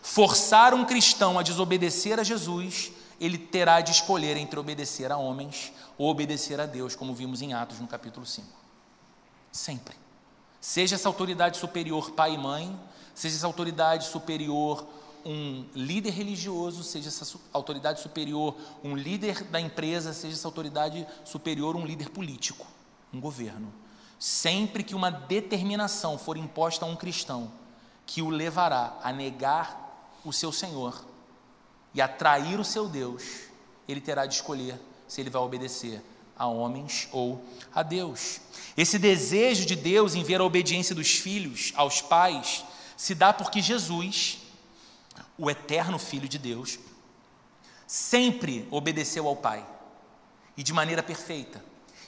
forçar um cristão a desobedecer a Jesus, ele terá de escolher entre obedecer a homens ou obedecer a Deus, como vimos em Atos no capítulo 5. Sempre. Seja essa autoridade superior pai e mãe, seja essa autoridade superior um líder religioso, seja essa autoridade superior um líder da empresa, seja essa autoridade superior um líder político, um governo. Sempre que uma determinação for imposta a um cristão que o levará a negar o seu Senhor e a trair o seu Deus, ele terá de escolher se ele vai obedecer a homens ou a Deus. Esse desejo de Deus em ver a obediência dos filhos aos pais se dá porque Jesus o eterno Filho de Deus, sempre obedeceu ao Pai e de maneira perfeita.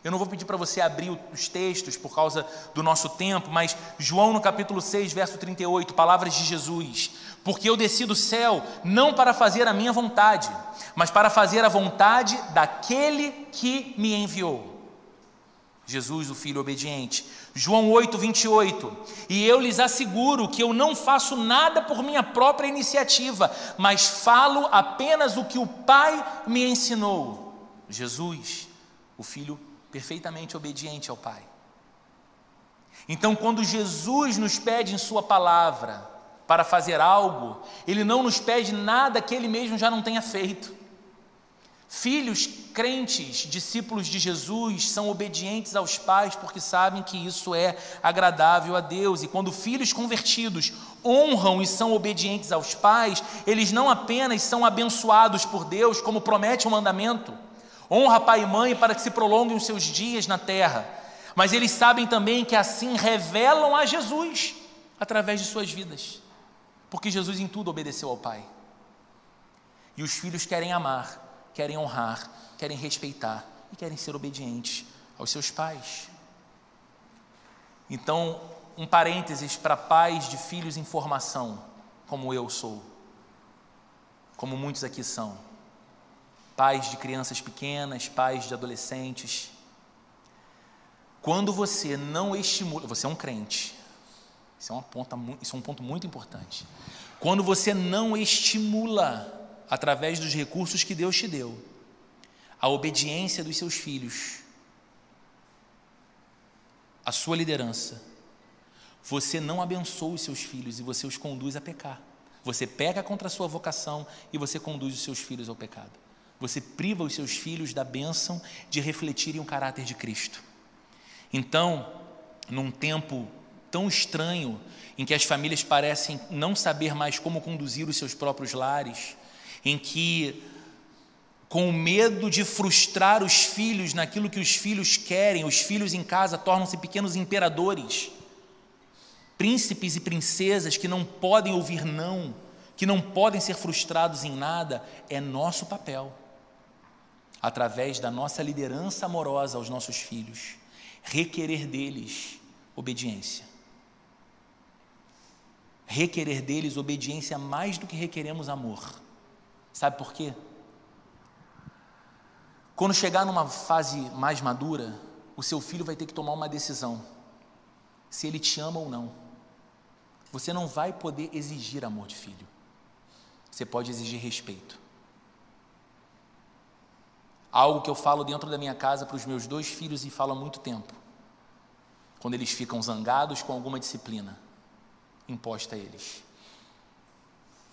Eu não vou pedir para você abrir os textos por causa do nosso tempo, mas João no capítulo 6, verso 38, palavras de Jesus: Porque eu desci do céu não para fazer a minha vontade, mas para fazer a vontade daquele que me enviou. Jesus, o Filho obediente. João 8, 28. E eu lhes asseguro que eu não faço nada por minha própria iniciativa, mas falo apenas o que o Pai me ensinou. Jesus, o Filho perfeitamente obediente ao Pai. Então, quando Jesus nos pede em Sua palavra para fazer algo, Ele não nos pede nada que Ele mesmo já não tenha feito. Filhos crentes, discípulos de Jesus, são obedientes aos pais porque sabem que isso é agradável a Deus. E quando filhos convertidos honram e são obedientes aos pais, eles não apenas são abençoados por Deus, como promete o mandamento, honra pai e mãe para que se prolonguem os seus dias na terra, mas eles sabem também que assim revelam a Jesus através de suas vidas, porque Jesus em tudo obedeceu ao Pai. E os filhos querem amar querem honrar, querem respeitar e querem ser obedientes aos seus pais. Então, um parênteses para pais de filhos em formação, como eu sou. como muitos aqui são, pais de crianças pequenas, pais de adolescentes. Quando você não estimula, você é um crente, isso é, uma ponta, isso é um ponto muito importante. Quando você não estimula, através dos recursos que Deus te deu, a obediência dos seus filhos, a sua liderança, você não abençoa os seus filhos e você os conduz a pecar. Você pega contra a sua vocação e você conduz os seus filhos ao pecado. Você priva os seus filhos da bênção de refletirem o caráter de Cristo. Então, num tempo tão estranho, em que as famílias parecem não saber mais como conduzir os seus próprios lares, em que, com medo de frustrar os filhos naquilo que os filhos querem, os filhos em casa tornam-se pequenos imperadores príncipes e princesas que não podem ouvir não, que não podem ser frustrados em nada, é nosso papel, através da nossa liderança amorosa aos nossos filhos, requerer deles obediência. Requerer deles obediência mais do que requeremos amor. Sabe por quê? Quando chegar numa fase mais madura, o seu filho vai ter que tomar uma decisão: se ele te ama ou não. Você não vai poder exigir amor de filho. Você pode exigir respeito. Algo que eu falo dentro da minha casa para os meus dois filhos e falo há muito tempo. Quando eles ficam zangados com alguma disciplina imposta a eles.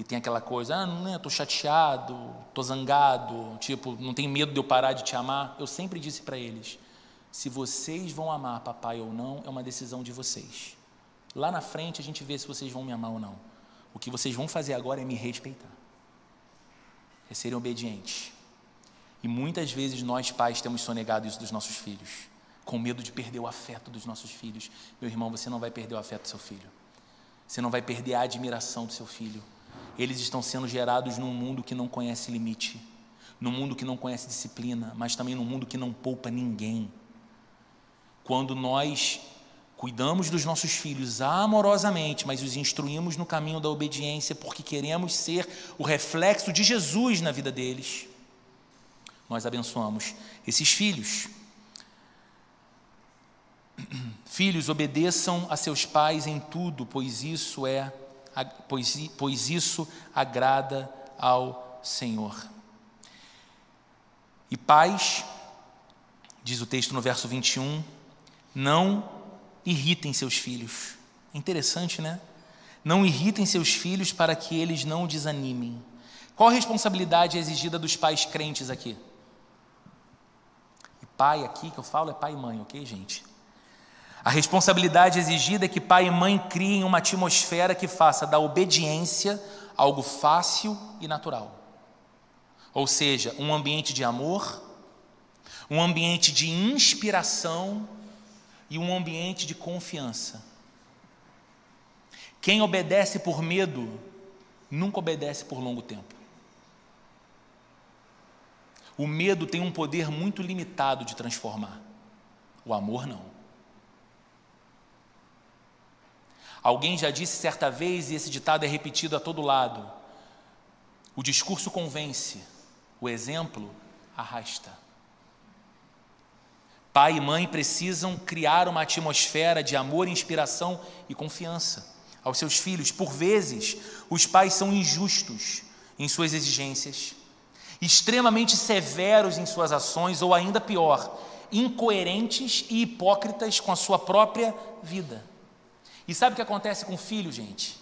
E tem aquela coisa, ah, não, estou chateado, estou zangado, tipo, não tem medo de eu parar de te amar. Eu sempre disse para eles: se vocês vão amar papai ou não, é uma decisão de vocês. Lá na frente a gente vê se vocês vão me amar ou não. O que vocês vão fazer agora é me respeitar, é serem obedientes. E muitas vezes nós pais temos sonegado isso dos nossos filhos, com medo de perder o afeto dos nossos filhos. Meu irmão, você não vai perder o afeto do seu filho, você não vai perder a admiração do seu filho. Eles estão sendo gerados num mundo que não conhece limite, num mundo que não conhece disciplina, mas também num mundo que não poupa ninguém. Quando nós Cuidamos dos nossos filhos amorosamente, mas os instruímos no caminho da obediência porque queremos ser o reflexo de Jesus na vida deles. Nós abençoamos esses filhos. Filhos, obedeçam a seus pais em tudo, pois isso é pois, pois isso agrada ao Senhor. E pais, diz o texto no verso 21, não irritem seus filhos. Interessante, né? Não irritem seus filhos para que eles não desanimem. Qual a responsabilidade exigida dos pais crentes aqui? E pai aqui que eu falo é pai e mãe, ok, gente? A responsabilidade exigida é que pai e mãe criem uma atmosfera que faça da obediência algo fácil e natural. Ou seja, um ambiente de amor, um ambiente de inspiração e um ambiente de confiança. Quem obedece por medo, nunca obedece por longo tempo. O medo tem um poder muito limitado de transformar, o amor não. Alguém já disse certa vez, e esse ditado é repetido a todo lado: o discurso convence, o exemplo arrasta. Pai e mãe precisam criar uma atmosfera de amor, inspiração e confiança aos seus filhos. Por vezes, os pais são injustos em suas exigências, extremamente severos em suas ações, ou ainda pior, incoerentes e hipócritas com a sua própria vida. E sabe o que acontece com filho, gente?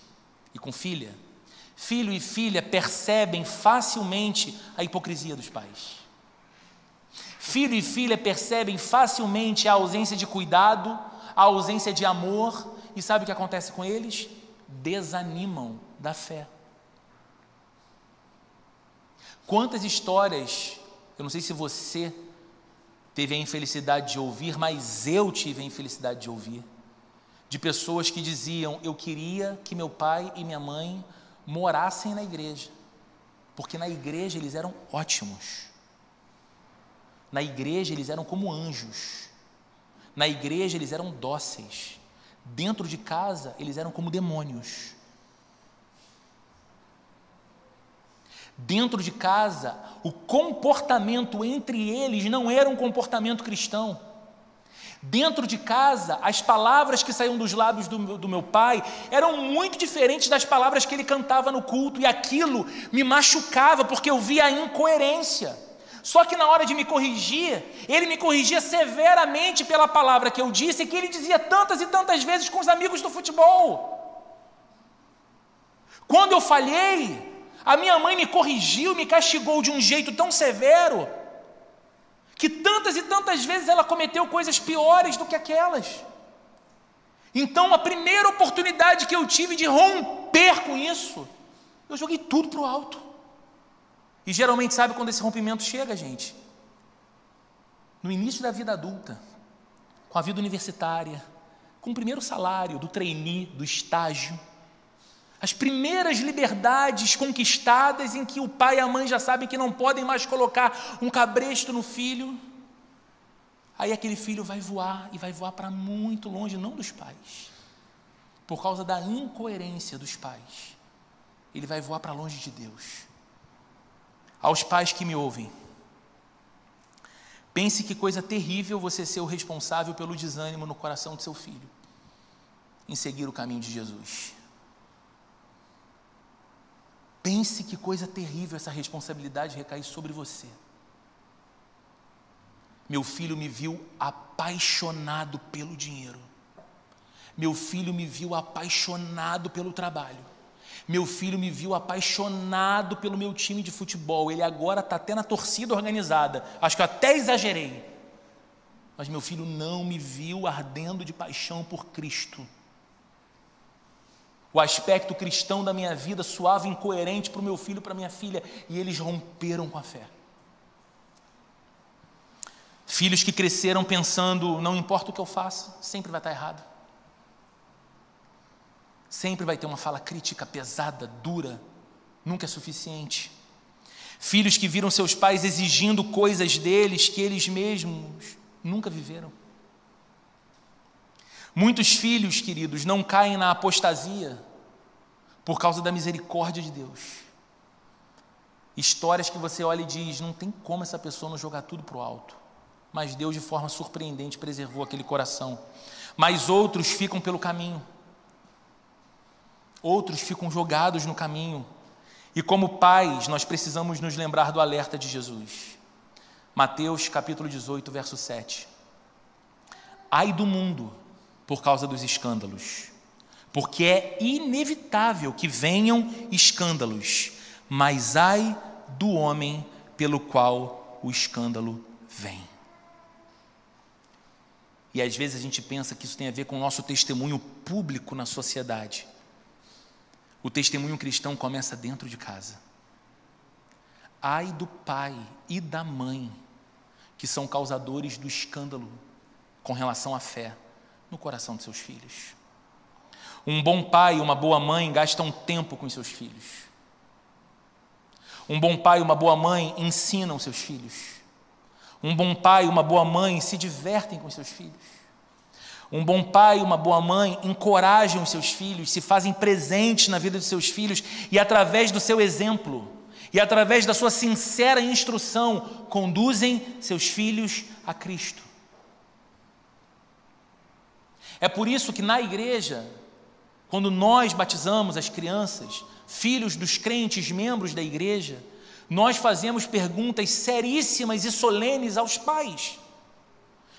E com filha? Filho e filha percebem facilmente a hipocrisia dos pais. Filho e filha percebem facilmente a ausência de cuidado, a ausência de amor, e sabe o que acontece com eles? Desanimam da fé. Quantas histórias, eu não sei se você teve a infelicidade de ouvir, mas eu tive a infelicidade de ouvir, de pessoas que diziam: Eu queria que meu pai e minha mãe morassem na igreja, porque na igreja eles eram ótimos. Na igreja eles eram como anjos. Na igreja eles eram dóceis. Dentro de casa eles eram como demônios. Dentro de casa, o comportamento entre eles não era um comportamento cristão. Dentro de casa, as palavras que saíam dos lábios do, do, meu pai eram muito diferentes das palavras que ele cantava no culto, e aquilo me machucava porque eu via a incoerência. Só que na hora de me corrigir, ele me corrigia severamente pela palavra que eu disse, que ele dizia tantas e tantas vezes com os amigos do futebol. Quando eu falhei, a minha mãe me corrigiu, me castigou de um jeito tão severo que tantas e tantas vezes ela cometeu coisas piores do que aquelas. Então, a primeira oportunidade que eu tive de romper com isso, eu joguei tudo para o alto. E geralmente, sabe quando esse rompimento chega, gente? No início da vida adulta, com a vida universitária, com o primeiro salário, do trainee, do estágio. As primeiras liberdades conquistadas em que o pai e a mãe já sabem que não podem mais colocar um cabresto no filho. Aí aquele filho vai voar e vai voar para muito longe, não dos pais, por causa da incoerência dos pais. Ele vai voar para longe de Deus. Aos pais que me ouvem, pense que coisa terrível você ser o responsável pelo desânimo no coração de seu filho em seguir o caminho de Jesus. Pense que coisa terrível essa responsabilidade recair sobre você. Meu filho me viu apaixonado pelo dinheiro. Meu filho me viu apaixonado pelo trabalho. Meu filho me viu apaixonado pelo meu time de futebol. Ele agora está até na torcida organizada. Acho que eu até exagerei. Mas meu filho não me viu ardendo de paixão por Cristo o aspecto cristão da minha vida suave e incoerente para o meu filho e para minha filha, e eles romperam com a fé. Filhos que cresceram pensando, não importa o que eu faça, sempre vai estar errado. Sempre vai ter uma fala crítica pesada, dura, nunca é suficiente. Filhos que viram seus pais exigindo coisas deles que eles mesmos nunca viveram. Muitos filhos, queridos, não caem na apostasia por causa da misericórdia de Deus. Histórias que você olha e diz: não tem como essa pessoa não jogar tudo para o alto. Mas Deus, de forma surpreendente, preservou aquele coração. Mas outros ficam pelo caminho. Outros ficam jogados no caminho. E como pais, nós precisamos nos lembrar do alerta de Jesus. Mateus capítulo 18, verso 7. Ai do mundo por causa dos escândalos, porque é inevitável que venham escândalos, mas ai do homem pelo qual o escândalo vem. E às vezes a gente pensa que isso tem a ver com o nosso testemunho público na sociedade. O testemunho cristão começa dentro de casa. Ai do pai e da mãe que são causadores do escândalo com relação à fé no coração de seus filhos. Um bom pai e uma boa mãe gastam tempo com seus filhos. Um bom pai e uma boa mãe ensinam seus filhos. Um bom pai e uma boa mãe se divertem com seus filhos. Um bom pai e uma boa mãe encorajam os seus filhos, se fazem presentes na vida de seus filhos e, através do seu exemplo e através da sua sincera instrução, conduzem seus filhos a Cristo. É por isso que na igreja, quando nós batizamos as crianças, filhos dos crentes, membros da igreja, nós fazemos perguntas seríssimas e solenes aos pais,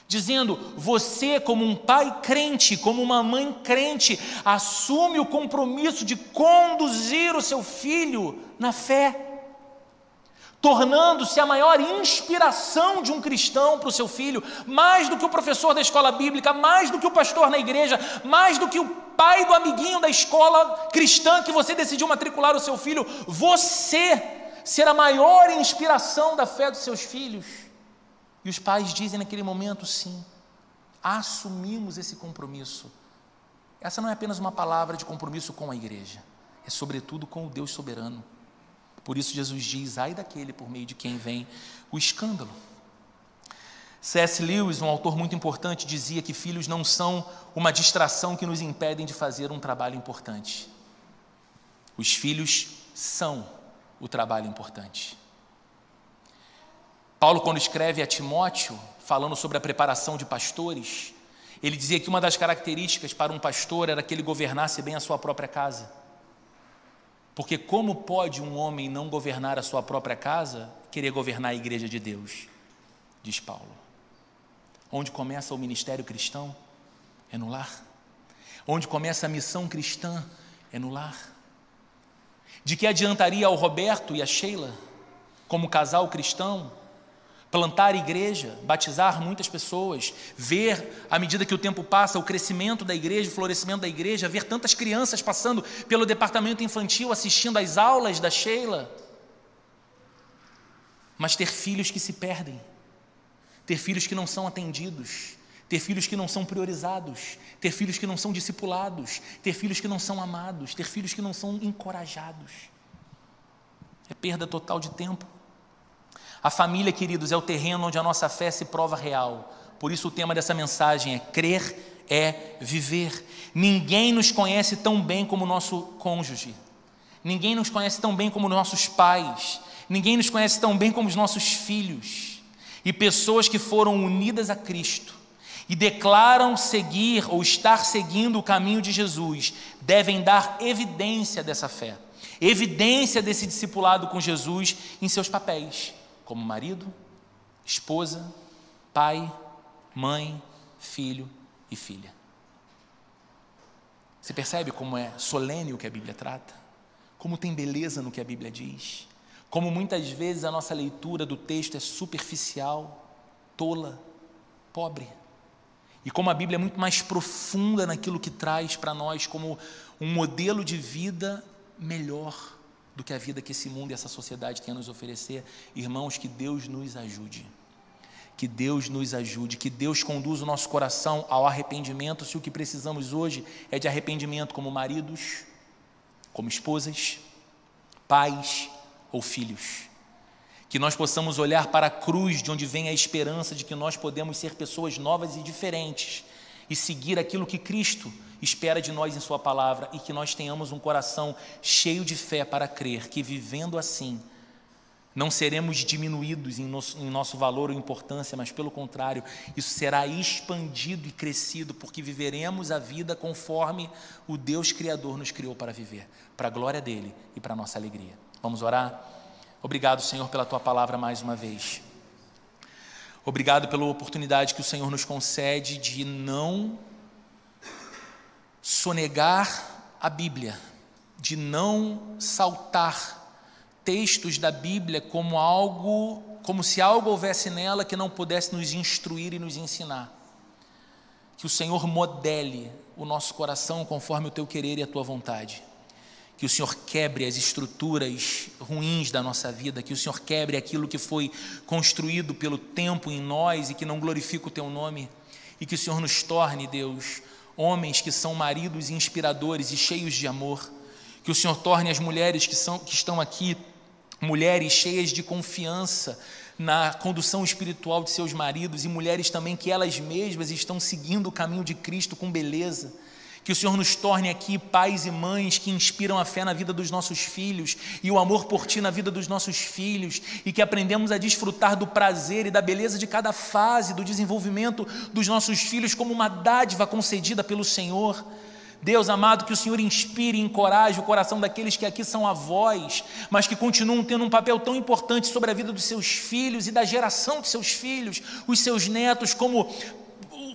dizendo: você, como um pai crente, como uma mãe crente, assume o compromisso de conduzir o seu filho na fé tornando-se a maior inspiração de um cristão para o seu filho, mais do que o professor da escola bíblica, mais do que o pastor na igreja, mais do que o pai do amiguinho da escola cristã que você decidiu matricular o seu filho, você ser a maior inspiração da fé dos seus filhos. E os pais dizem naquele momento: sim, assumimos esse compromisso. Essa não é apenas uma palavra de compromisso com a igreja, é sobretudo com o Deus soberano. Por isso Jesus diz: ai daquele por meio de quem vem o escândalo. C.S. Lewis, um autor muito importante, dizia que filhos não são uma distração que nos impedem de fazer um trabalho importante. Os filhos são o trabalho importante. Paulo, quando escreve a Timóteo, falando sobre a preparação de pastores, ele dizia que uma das características para um pastor era que ele governasse bem a sua própria casa. Porque como pode um homem não governar a sua própria casa, querer governar a igreja de Deus? Diz Paulo. Onde começa o ministério cristão? É no lar. Onde começa a missão cristã? É no lar. De que adiantaria ao Roberto e a Sheila, como casal cristão, plantar igreja, batizar muitas pessoas, ver, à medida que o tempo passa, o crescimento da igreja, o florescimento da igreja, ver tantas crianças passando pelo departamento infantil assistindo às aulas da Sheila, mas ter filhos que se perdem, ter filhos que não são atendidos, ter filhos que não são priorizados, ter filhos que não são discipulados, ter filhos que não são amados, ter filhos que não são encorajados. É perda total de tempo. A família, queridos, é o terreno onde a nossa fé se prova real. Por isso o tema dessa mensagem é crer é viver. Ninguém nos conhece tão bem como o nosso cônjuge. Ninguém nos conhece tão bem como nossos pais. Ninguém nos conhece tão bem como os nossos filhos. E pessoas que foram unidas a Cristo e declaram seguir ou estar seguindo o caminho de Jesus devem dar evidência dessa fé, evidência desse discipulado com Jesus em seus papéis como marido, esposa, pai, mãe, filho e filha. Você percebe como é solene o que a Bíblia trata? Como tem beleza no que a Bíblia diz? Como muitas vezes a nossa leitura do texto é superficial, tola, pobre. E como a Bíblia é muito mais profunda naquilo que traz para nós como um modelo de vida melhor do que a vida que esse mundo e essa sociedade tem a nos oferecer. Irmãos, que Deus nos ajude. Que Deus nos ajude, que Deus conduza o nosso coração ao arrependimento, se o que precisamos hoje é de arrependimento como maridos, como esposas, pais ou filhos. Que nós possamos olhar para a cruz de onde vem a esperança de que nós podemos ser pessoas novas e diferentes e seguir aquilo que Cristo espera de nós em Sua palavra e que nós tenhamos um coração cheio de fé para crer que vivendo assim, não seremos diminuídos em nosso, em nosso valor ou importância, mas pelo contrário, isso será expandido e crescido, porque viveremos a vida conforme o Deus Criador nos criou para viver, para a glória dele e para a nossa alegria. Vamos orar? Obrigado, Senhor, pela tua palavra mais uma vez. Obrigado pela oportunidade que o Senhor nos concede de não sonegar a Bíblia, de não saltar textos da Bíblia como algo, como se algo houvesse nela que não pudesse nos instruir e nos ensinar. Que o Senhor modele o nosso coração conforme o teu querer e a tua vontade. Que o Senhor quebre as estruturas ruins da nossa vida, que o Senhor quebre aquilo que foi construído pelo tempo em nós e que não glorifica o teu nome, e que o Senhor nos torne, Deus, homens que são maridos inspiradores e cheios de amor. Que o Senhor torne as mulheres que, são, que estão aqui mulheres cheias de confiança na condução espiritual de seus maridos e mulheres também que elas mesmas estão seguindo o caminho de Cristo com beleza. Que o Senhor nos torne aqui pais e mães que inspiram a fé na vida dos nossos filhos e o amor por Ti na vida dos nossos filhos e que aprendemos a desfrutar do prazer e da beleza de cada fase do desenvolvimento dos nossos filhos como uma dádiva concedida pelo Senhor. Deus amado, que o Senhor inspire e encoraje o coração daqueles que aqui são avós, mas que continuam tendo um papel tão importante sobre a vida dos seus filhos e da geração de seus filhos, os seus netos, como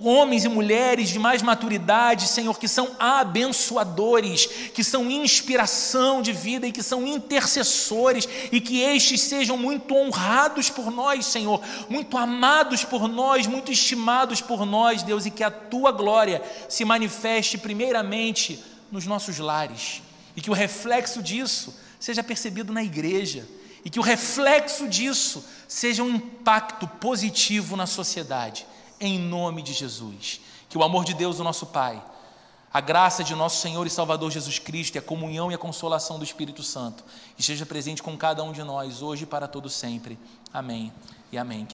homens e mulheres de mais maturidade, Senhor, que são abençoadores, que são inspiração de vida e que são intercessores, e que estes sejam muito honrados por nós, Senhor, muito amados por nós, muito estimados por nós, Deus, e que a tua glória se manifeste primeiramente nos nossos lares, e que o reflexo disso seja percebido na igreja, e que o reflexo disso seja um impacto positivo na sociedade em nome de Jesus. Que o amor de Deus, o nosso Pai, a graça de nosso Senhor e Salvador Jesus Cristo, e a comunhão e a consolação do Espírito Santo esteja presente com cada um de nós, hoje e para todo sempre. Amém e amém.